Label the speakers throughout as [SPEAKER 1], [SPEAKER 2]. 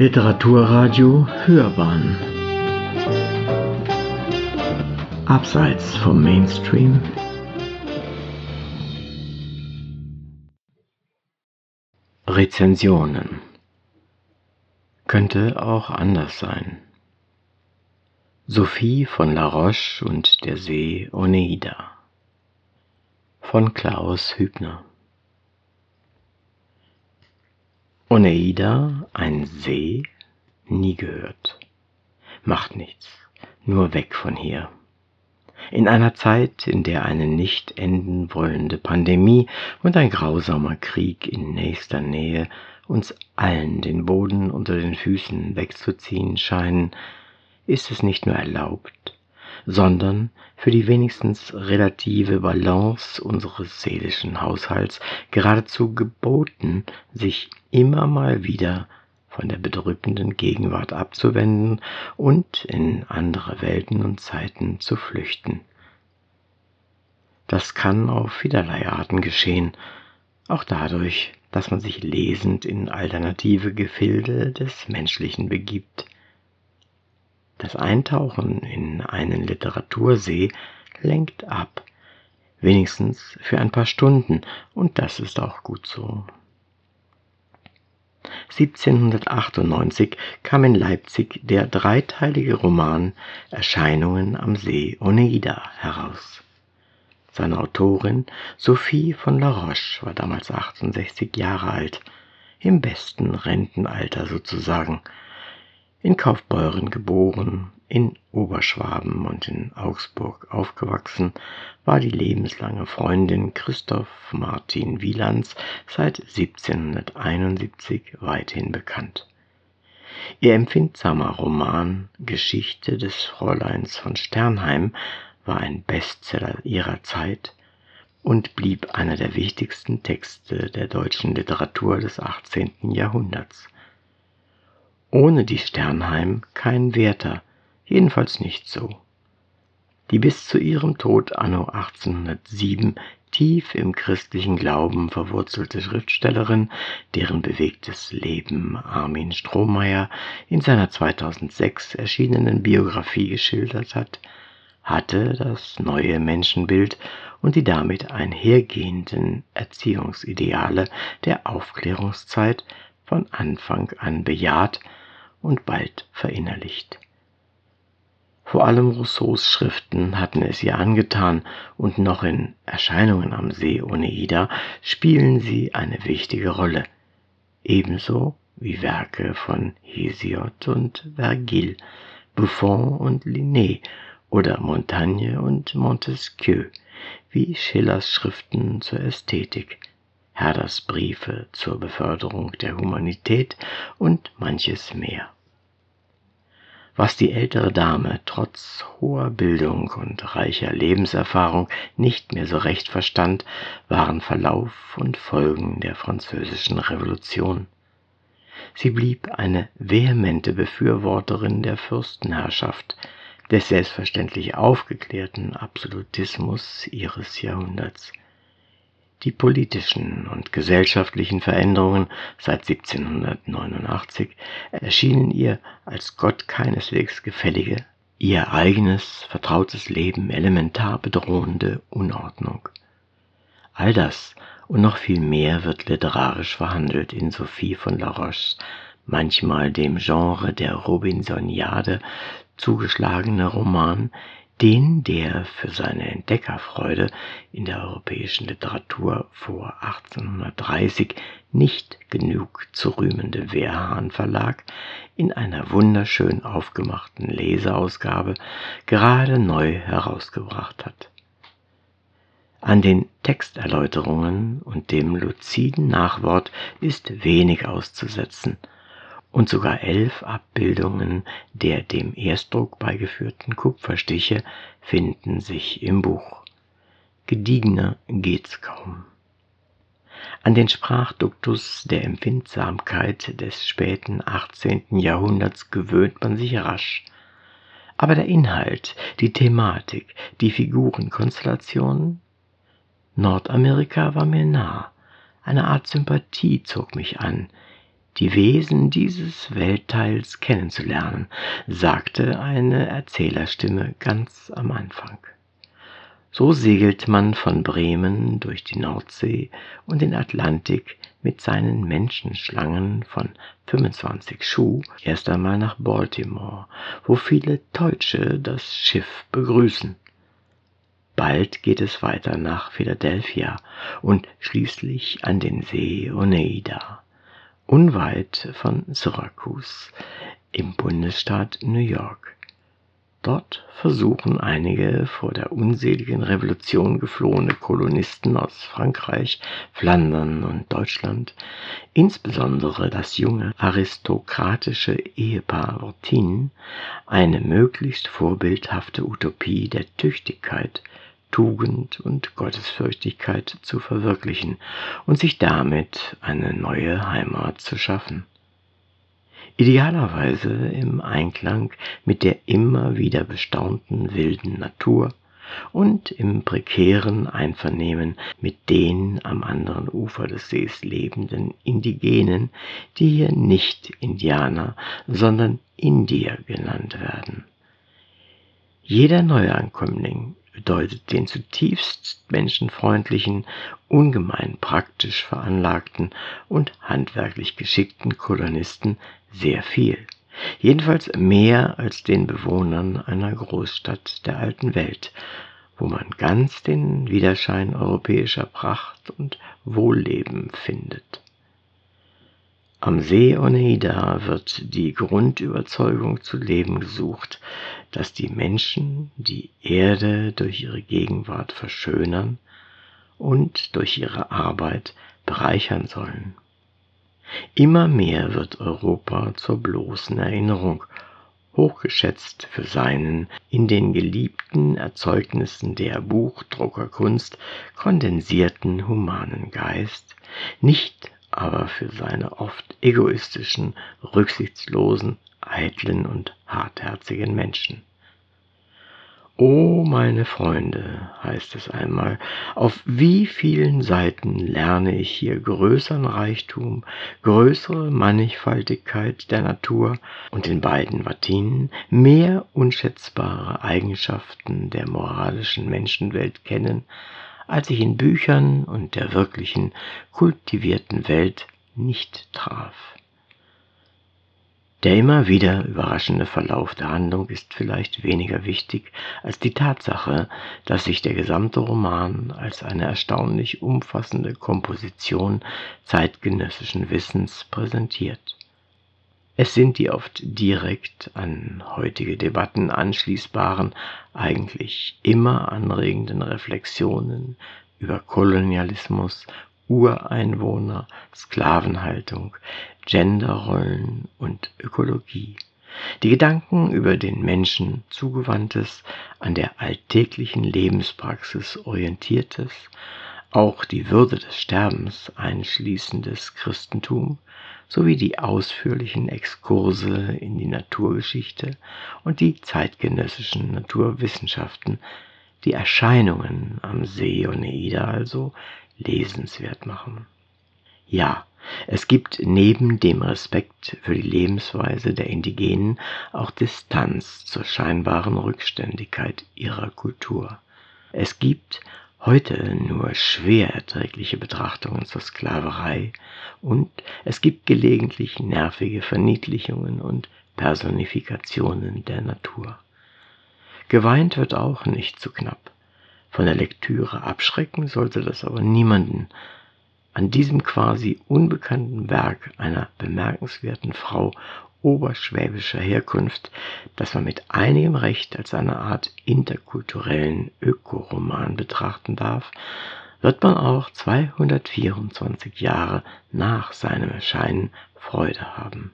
[SPEAKER 1] Literaturradio Hörbahn. Abseits vom Mainstream. Rezensionen. Könnte auch anders sein. Sophie von La Roche und der See Oneida. Von Klaus Hübner Oneida, ein See? Nie gehört. Macht nichts, nur weg von hier. In einer Zeit, in der eine nicht enden wollende Pandemie und ein grausamer Krieg in nächster Nähe uns allen den Boden unter den Füßen wegzuziehen scheinen, ist es nicht nur erlaubt, sondern für die wenigstens relative Balance unseres seelischen Haushalts geradezu geboten, sich immer mal wieder von der bedrückenden Gegenwart abzuwenden und in andere Welten und Zeiten zu flüchten. Das kann auf vielerlei Arten geschehen, auch dadurch, dass man sich lesend in alternative Gefilde des Menschlichen begibt. Das Eintauchen in einen Literatursee lenkt ab, wenigstens für ein paar Stunden, und das ist auch gut so. 1798 kam in Leipzig der dreiteilige Roman Erscheinungen am See Oneida heraus. Seine Autorin Sophie von La Roche war damals 68 Jahre alt, im besten Rentenalter sozusagen, in Kaufbeuren geboren, in Oberschwaben und in Augsburg aufgewachsen, war die lebenslange Freundin Christoph Martin Wielands seit 1771 weithin bekannt. Ihr empfindsamer Roman Geschichte des Fräuleins von Sternheim war ein Bestseller ihrer Zeit und blieb einer der wichtigsten Texte der deutschen Literatur des 18. Jahrhunderts. Ohne die Sternheim kein Werther, jedenfalls nicht so. Die bis zu ihrem Tod anno 1807 tief im christlichen Glauben verwurzelte Schriftstellerin, deren bewegtes Leben Armin Strohmeier in seiner 2006 erschienenen Biografie geschildert hat, hatte das neue Menschenbild und die damit einhergehenden Erziehungsideale der Aufklärungszeit von Anfang an bejaht und bald verinnerlicht. Vor allem Rousseaus Schriften hatten es ihr angetan, und noch in Erscheinungen am See Oneida spielen sie eine wichtige Rolle, ebenso wie Werke von Hesiod und Vergil, Buffon und Linné oder Montaigne und Montesquieu, wie Schillers Schriften zur Ästhetik, Herders Briefe zur Beförderung der Humanität und manches mehr. Was die ältere Dame trotz hoher Bildung und reicher Lebenserfahrung nicht mehr so recht verstand, waren Verlauf und Folgen der französischen Revolution. Sie blieb eine vehemente Befürworterin der Fürstenherrschaft, des selbstverständlich aufgeklärten Absolutismus ihres Jahrhunderts. Die politischen und gesellschaftlichen Veränderungen seit 1789 erschienen ihr als Gott keineswegs gefällige, ihr eigenes, vertrautes Leben elementar bedrohende Unordnung. All das und noch viel mehr wird literarisch verhandelt in Sophie von La Roches, manchmal dem Genre der Robinsoniade zugeschlagene Roman, den der für seine Entdeckerfreude in der europäischen Literatur vor 1830 nicht genug zu rühmende Wehrhahn Verlag in einer wunderschön aufgemachten Leseausgabe gerade neu herausgebracht hat. An den Texterläuterungen und dem luziden Nachwort ist wenig auszusetzen – und sogar elf Abbildungen der dem Erstdruck beigeführten Kupferstiche finden sich im Buch. Gediegener geht's kaum. An den Sprachduktus der Empfindsamkeit des späten 18. Jahrhunderts gewöhnt man sich rasch. Aber der Inhalt, die Thematik, die Figurenkonstellationen? Nordamerika war mir nah. Eine Art Sympathie zog mich an, die Wesen dieses Weltteils kennenzulernen, sagte eine Erzählerstimme ganz am Anfang. So segelt man von Bremen durch die Nordsee und den Atlantik mit seinen Menschenschlangen von 25 Schuh erst einmal nach Baltimore, wo viele Deutsche das Schiff begrüßen. Bald geht es weiter nach Philadelphia und schließlich an den See Oneida, unweit von Syracuse im Bundesstaat New York. Dort versuchen einige vor der unseligen Revolution geflohene Kolonisten aus Frankreich, Flandern und Deutschland, insbesondere das junge aristokratische Ehepaar Ortin, eine möglichst vorbildhafte Utopie der Tüchtigkeit, Tugend und Gottesfürchtigkeit zu verwirklichen und sich damit eine neue Heimat zu schaffen idealerweise im Einklang mit der immer wieder bestaunten wilden Natur und im prekären Einvernehmen mit den am anderen Ufer des Sees lebenden Indigenen, die hier nicht Indianer, sondern Indier genannt werden. Jeder Neuankömmling bedeutet den zutiefst menschenfreundlichen, ungemein praktisch veranlagten und handwerklich geschickten Kolonisten sehr viel. Jedenfalls mehr als den Bewohnern einer Großstadt der alten Welt, wo man ganz den Widerschein europäischer Pracht und Wohlleben findet. Am See Oneida wird die Grundüberzeugung zu leben gesucht, dass die Menschen die Erde durch ihre Gegenwart verschönern und durch ihre Arbeit bereichern sollen. Immer mehr wird Europa zur bloßen Erinnerung, hochgeschätzt für seinen in den geliebten Erzeugnissen der Buchdruckerkunst kondensierten humanen Geist, nicht aber für seine oft egoistischen, rücksichtslosen, eitlen und hartherzigen Menschen. O meine Freunde, heißt es einmal, auf wie vielen Seiten lerne ich hier größeren Reichtum, größere Mannigfaltigkeit der Natur und in beiden Vatinen mehr unschätzbare Eigenschaften der moralischen Menschenwelt kennen, als ich in Büchern und der wirklichen, kultivierten Welt nicht traf. Der immer wieder überraschende Verlauf der Handlung ist vielleicht weniger wichtig als die Tatsache, dass sich der gesamte Roman als eine erstaunlich umfassende Komposition zeitgenössischen Wissens präsentiert. Es sind die oft direkt an heutige Debatten anschließbaren, eigentlich immer anregenden Reflexionen über Kolonialismus, Ureinwohner, Sklavenhaltung, Genderrollen und Ökologie. Die Gedanken über den Menschen zugewandtes, an der alltäglichen Lebenspraxis orientiertes, auch die Würde des Sterbens einschließendes Christentum sowie die ausführlichen Exkurse in die Naturgeschichte und die zeitgenössischen Naturwissenschaften, die Erscheinungen am See Oneida also lesenswert machen. Ja, es gibt neben dem Respekt für die Lebensweise der Indigenen auch Distanz zur scheinbaren Rückständigkeit ihrer Kultur. Es gibt heute nur schwer erträgliche Betrachtungen zur Sklaverei und es gibt gelegentlich nervige Verniedlichungen und Personifikationen der Natur. Geweint wird auch nicht zu knapp. Von der Lektüre abschrecken sollte das aber niemanden. An diesem quasi unbekannten Werk einer bemerkenswerten Frau oberschwäbischer Herkunft, das man mit einigem Recht als eine Art interkulturellen Ökoroman betrachten darf, wird man auch 224 Jahre nach seinem Erscheinen Freude haben.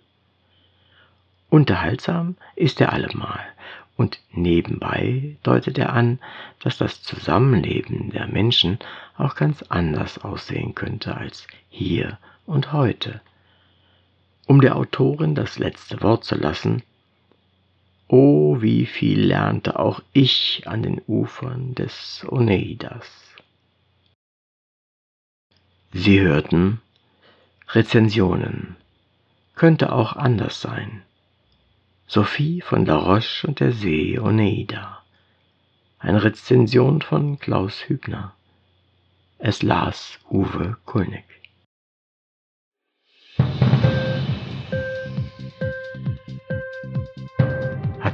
[SPEAKER 1] Unterhaltsam ist er allemal und nebenbei deutet er an, dass das Zusammenleben der Menschen auch ganz anders aussehen könnte als hier und heute. Um der Autorin das letzte Wort zu lassen, Oh, wie viel lernte auch ich an den Ufern des Oneidas. Sie hörten Rezensionen könnte auch anders sein. Sophie von La Roche und der See Oneida. Eine Rezension von Klaus Hübner. Es las Uwe Kulnig.